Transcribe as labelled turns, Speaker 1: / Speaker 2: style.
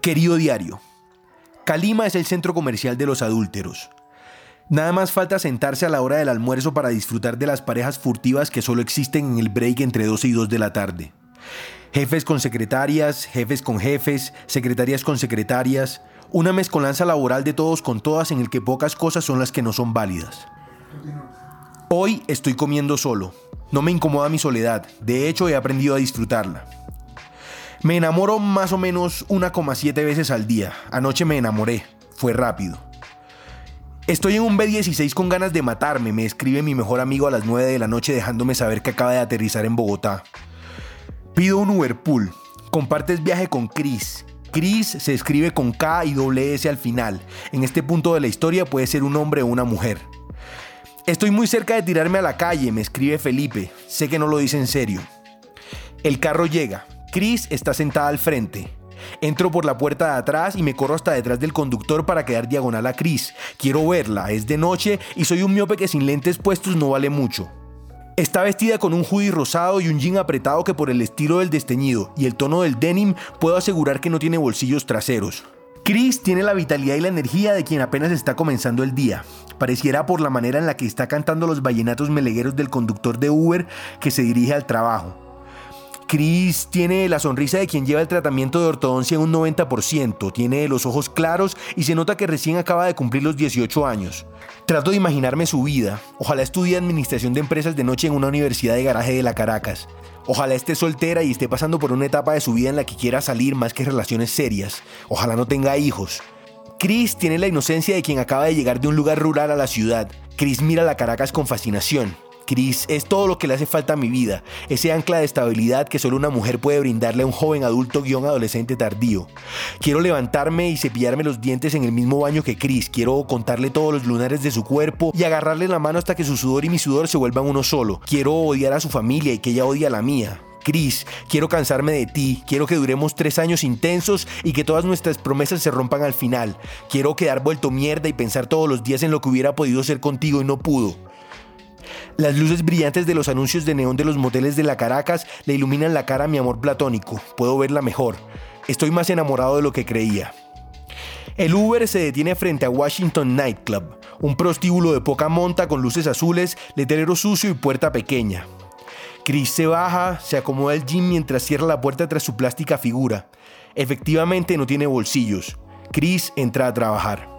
Speaker 1: Querido diario, Calima es el centro comercial de los adúlteros. Nada más falta sentarse a la hora del almuerzo para disfrutar de las parejas furtivas que solo existen en el break entre 12 y 2 de la tarde. Jefes con secretarias, jefes con jefes, secretarias con secretarias, una mezcolanza laboral de todos con todas en el que pocas cosas son las que no son válidas. Hoy estoy comiendo solo. No me incomoda mi soledad, de hecho he aprendido a disfrutarla. Me enamoro más o menos 1,7 veces al día. Anoche me enamoré, fue rápido. Estoy en un B16 con ganas de matarme, me escribe mi mejor amigo a las 9 de la noche dejándome saber que acaba de aterrizar en Bogotá. Pido un Uberpool. Compartes viaje con Chris. Chris se escribe con K y doble S al final. En este punto de la historia puede ser un hombre o una mujer. Estoy muy cerca de tirarme a la calle, me escribe Felipe. Sé que no lo dice en serio. El carro llega. Chris está sentada al frente. Entro por la puerta de atrás y me corro hasta detrás del conductor para quedar diagonal a Chris. Quiero verla, es de noche y soy un miope que sin lentes puestos no vale mucho. Está vestida con un hoodie rosado y un jean apretado que por el estilo del desteñido y el tono del denim puedo asegurar que no tiene bolsillos traseros. Chris tiene la vitalidad y la energía de quien apenas está comenzando el día. Pareciera por la manera en la que está cantando los vallenatos melegueros del conductor de Uber que se dirige al trabajo. Chris tiene la sonrisa de quien lleva el tratamiento de ortodoncia en un 90%, tiene los ojos claros y se nota que recién acaba de cumplir los 18 años. Trato de imaginarme su vida. Ojalá estudie administración de empresas de noche en una universidad de garaje de la Caracas. Ojalá esté soltera y esté pasando por una etapa de su vida en la que quiera salir más que relaciones serias. Ojalá no tenga hijos. Chris tiene la inocencia de quien acaba de llegar de un lugar rural a la ciudad. Chris mira la Caracas con fascinación. Chris es todo lo que le hace falta a mi vida, ese ancla de estabilidad que solo una mujer puede brindarle a un joven adulto guion adolescente tardío. Quiero levantarme y cepillarme los dientes en el mismo baño que Chris, quiero contarle todos los lunares de su cuerpo y agarrarle la mano hasta que su sudor y mi sudor se vuelvan uno solo. Quiero odiar a su familia y que ella odie a la mía. Chris, quiero cansarme de ti, quiero que duremos tres años intensos y que todas nuestras promesas se rompan al final. Quiero quedar vuelto mierda y pensar todos los días en lo que hubiera podido ser contigo y no pudo. Las luces brillantes de los anuncios de neón de los moteles de la Caracas le iluminan la cara a mi amor platónico. Puedo verla mejor. Estoy más enamorado de lo que creía. El Uber se detiene frente a Washington Nightclub, un prostíbulo de poca monta con luces azules, letrero sucio y puerta pequeña. Chris se baja, se acomoda el jean mientras cierra la puerta tras su plástica figura. Efectivamente no tiene bolsillos. Chris entra a trabajar.